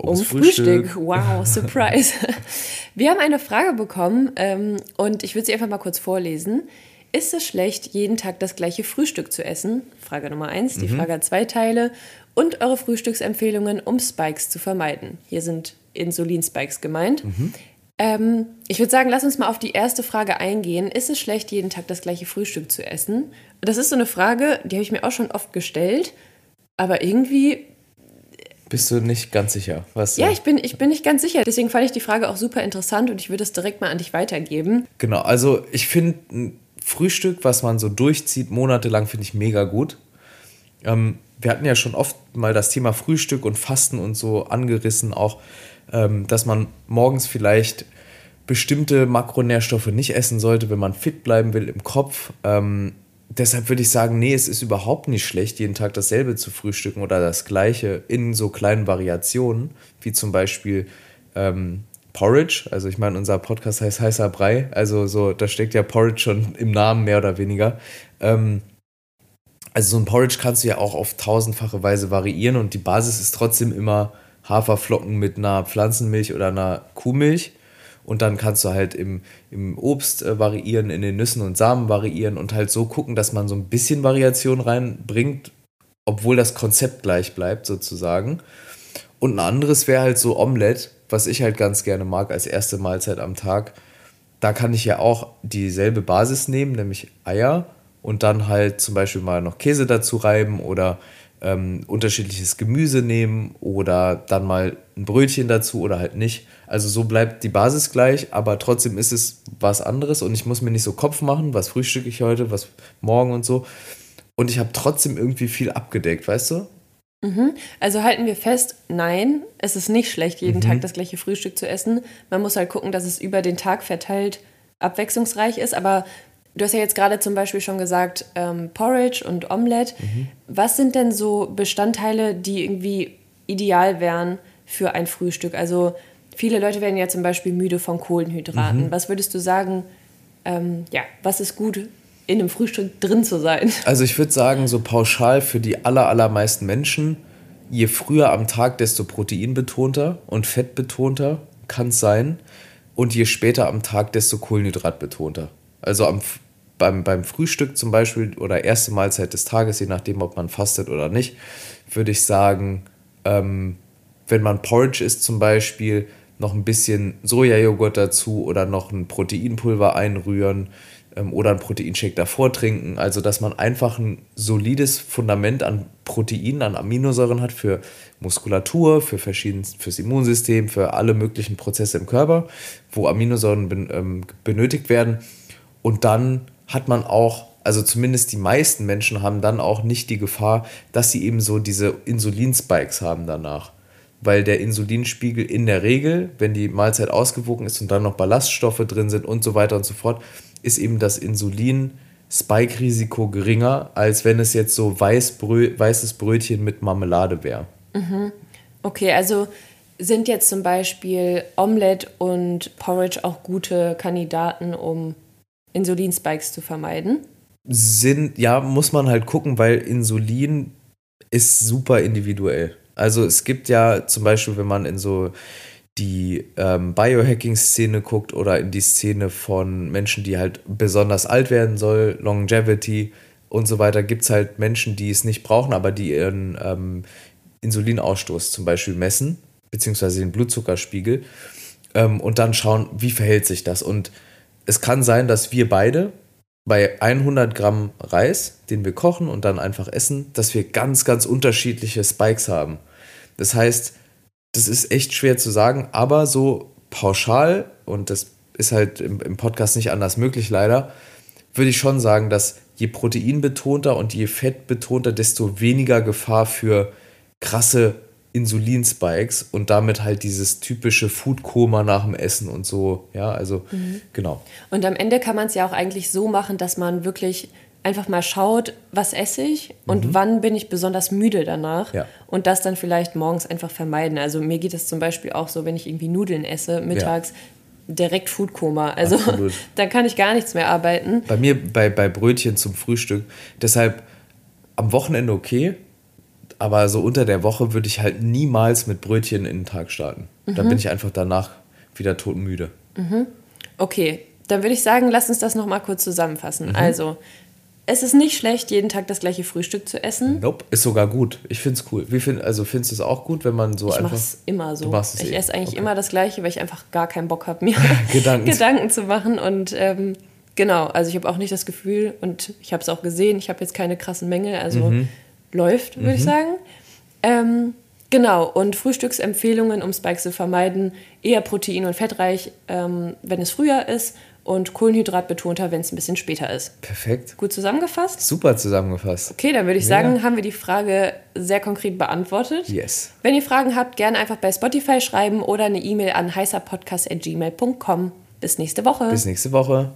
um Frühstück. Frühstück. Wow, Surprise. Wir haben eine Frage bekommen ähm, und ich würde sie einfach mal kurz vorlesen. Ist es schlecht, jeden Tag das gleiche Frühstück zu essen? Frage Nummer eins. Die mhm. Frage hat zwei Teile. Und eure Frühstücksempfehlungen, um Spikes zu vermeiden. Hier sind Insulinspikes gemeint. Mhm. Ähm, ich würde sagen, lass uns mal auf die erste Frage eingehen. Ist es schlecht, jeden Tag das gleiche Frühstück zu essen? Das ist so eine Frage, die habe ich mir auch schon oft gestellt. Aber irgendwie bist du nicht ganz sicher? Was ja, ich bin, ich bin nicht ganz sicher. Deswegen fand ich die Frage auch super interessant und ich würde es direkt mal an dich weitergeben. Genau, also ich finde ein Frühstück, was man so durchzieht, monatelang, finde ich mega gut. Ähm, wir hatten ja schon oft mal das Thema Frühstück und Fasten und so angerissen, auch, ähm, dass man morgens vielleicht bestimmte Makronährstoffe nicht essen sollte, wenn man fit bleiben will im Kopf. Ähm, deshalb würde ich sagen, nee, es ist überhaupt nicht schlecht, jeden Tag dasselbe zu frühstücken oder das gleiche in so kleinen Variationen, wie zum Beispiel ähm, Porridge. Also ich meine, unser Podcast heißt heißer Brei. Also so, da steckt ja Porridge schon im Namen mehr oder weniger. Ähm, also so ein Porridge kannst du ja auch auf tausendfache Weise variieren und die Basis ist trotzdem immer Haferflocken mit einer Pflanzenmilch oder einer Kuhmilch. Und dann kannst du halt im, im Obst äh, variieren, in den Nüssen und Samen variieren und halt so gucken, dass man so ein bisschen Variation reinbringt, obwohl das Konzept gleich bleibt, sozusagen. Und ein anderes wäre halt so Omelette, was ich halt ganz gerne mag als erste Mahlzeit am Tag. Da kann ich ja auch dieselbe Basis nehmen, nämlich Eier und dann halt zum Beispiel mal noch Käse dazu reiben oder ähm, unterschiedliches Gemüse nehmen oder dann mal ein Brötchen dazu oder halt nicht. Also so bleibt die Basis gleich, aber trotzdem ist es was anderes und ich muss mir nicht so Kopf machen, was frühstücke ich heute, was morgen und so. Und ich habe trotzdem irgendwie viel abgedeckt, weißt du? Mhm. Also halten wir fest, nein, es ist nicht schlecht, jeden mhm. Tag das gleiche Frühstück zu essen. Man muss halt gucken, dass es über den Tag verteilt abwechslungsreich ist, aber Du hast ja jetzt gerade zum Beispiel schon gesagt, ähm, Porridge und Omelette. Mhm. Was sind denn so Bestandteile, die irgendwie ideal wären für ein Frühstück? Also viele Leute werden ja zum Beispiel müde von Kohlenhydraten. Mhm. Was würdest du sagen, ähm, ja, was ist gut in einem Frühstück drin zu sein? Also ich würde sagen, so pauschal für die aller, allermeisten Menschen, je früher am Tag, desto proteinbetonter und fettbetonter kann es sein. Und je später am Tag, desto kohlenhydratbetonter. Also am, beim, beim Frühstück zum Beispiel oder erste Mahlzeit des Tages, je nachdem, ob man fastet oder nicht, würde ich sagen, ähm, wenn man Porridge isst zum Beispiel, noch ein bisschen Sojajoghurt dazu oder noch ein Proteinpulver einrühren ähm, oder ein Proteinshake davor trinken. Also, dass man einfach ein solides Fundament an Proteinen, an Aminosäuren hat für Muskulatur, für verschiedenes, fürs Immunsystem, für alle möglichen Prozesse im Körper, wo Aminosäuren ben, ähm, benötigt werden und dann hat man auch, also zumindest die meisten Menschen haben dann auch nicht die Gefahr, dass sie eben so diese Insulinspikes haben danach. Weil der Insulinspiegel in der Regel, wenn die Mahlzeit ausgewogen ist und dann noch Ballaststoffe drin sind und so weiter und so fort, ist eben das Insulin-Spike-Risiko geringer, als wenn es jetzt so Weißbrö weißes Brötchen mit Marmelade wäre. Mhm. Okay, also sind jetzt zum Beispiel Omelette und Porridge auch gute Kandidaten, um Insulinspikes zu vermeiden? Sind, ja, muss man halt gucken, weil Insulin ist super individuell. Also es gibt ja zum Beispiel, wenn man in so die ähm, Biohacking-Szene guckt oder in die Szene von Menschen, die halt besonders alt werden soll, Longevity und so weiter, gibt es halt Menschen, die es nicht brauchen, aber die ihren ähm, Insulinausstoß zum Beispiel messen, beziehungsweise den Blutzuckerspiegel ähm, und dann schauen, wie verhält sich das. Und es kann sein, dass wir beide bei 100 Gramm Reis, den wir kochen und dann einfach essen, dass wir ganz, ganz unterschiedliche Spikes haben. Das heißt, das ist echt schwer zu sagen, aber so pauschal, und das ist halt im, im Podcast nicht anders möglich leider, würde ich schon sagen, dass je proteinbetonter und je fettbetonter, desto weniger Gefahr für krasse Insulinspikes und damit halt dieses typische Foodkoma nach dem Essen und so. Ja, also mhm. genau. Und am Ende kann man es ja auch eigentlich so machen, dass man wirklich einfach mal schaut, was esse ich und mhm. wann bin ich besonders müde danach ja. und das dann vielleicht morgens einfach vermeiden. Also mir geht es zum Beispiel auch so, wenn ich irgendwie Nudeln esse mittags. Ja. Direkt Foodkoma. Also da kann ich gar nichts mehr arbeiten. Bei mir bei, bei Brötchen zum Frühstück. Deshalb am Wochenende okay, aber so unter der Woche würde ich halt niemals mit Brötchen in den Tag starten. Mhm. Da bin ich einfach danach wieder todmüde. Mhm. Okay, dann würde ich sagen, lass uns das nochmal kurz zusammenfassen. Mhm. Also, es ist nicht schlecht, jeden Tag das gleiche Frühstück zu essen. Nope, ist sogar gut. Ich finde es cool. Wie find, also findest du es auch gut, wenn man so ich einfach... Ich mache es immer so. Du machst es ich eh. esse eigentlich okay. immer das Gleiche, weil ich einfach gar keinen Bock habe, mir Gedanken. Gedanken zu machen. Und ähm, genau, also ich habe auch nicht das Gefühl, und ich habe es auch gesehen, ich habe jetzt keine krassen Mängel, also mhm. Läuft, würde mhm. ich sagen. Ähm, genau, und Frühstücksempfehlungen, um Spikes zu vermeiden, eher protein- und fettreich, ähm, wenn es früher ist und Kohlenhydratbetonter, wenn es ein bisschen später ist. Perfekt. Gut zusammengefasst? Super zusammengefasst. Okay, dann würde ich sagen, haben wir die Frage sehr konkret beantwortet. Yes. Wenn ihr Fragen habt, gerne einfach bei Spotify schreiben oder eine E-Mail an heißerpodcast.gmail.com. Bis nächste Woche. Bis nächste Woche.